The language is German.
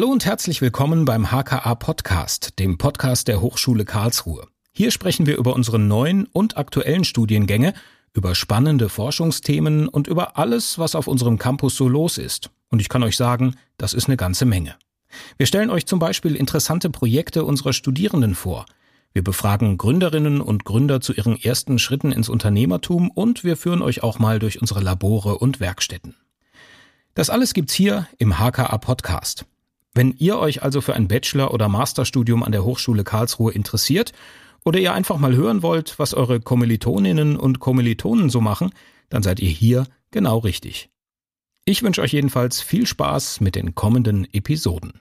Hallo und herzlich willkommen beim HKA Podcast, dem Podcast der Hochschule Karlsruhe. Hier sprechen wir über unsere neuen und aktuellen Studiengänge, über spannende Forschungsthemen und über alles, was auf unserem Campus so los ist. Und ich kann euch sagen, das ist eine ganze Menge. Wir stellen euch zum Beispiel interessante Projekte unserer Studierenden vor. Wir befragen Gründerinnen und Gründer zu ihren ersten Schritten ins Unternehmertum und wir führen euch auch mal durch unsere Labore und Werkstätten. Das alles gibt's hier im HKA Podcast. Wenn ihr euch also für ein Bachelor- oder Masterstudium an der Hochschule Karlsruhe interessiert oder ihr einfach mal hören wollt, was eure Kommilitoninnen und Kommilitonen so machen, dann seid ihr hier genau richtig. Ich wünsche euch jedenfalls viel Spaß mit den kommenden Episoden.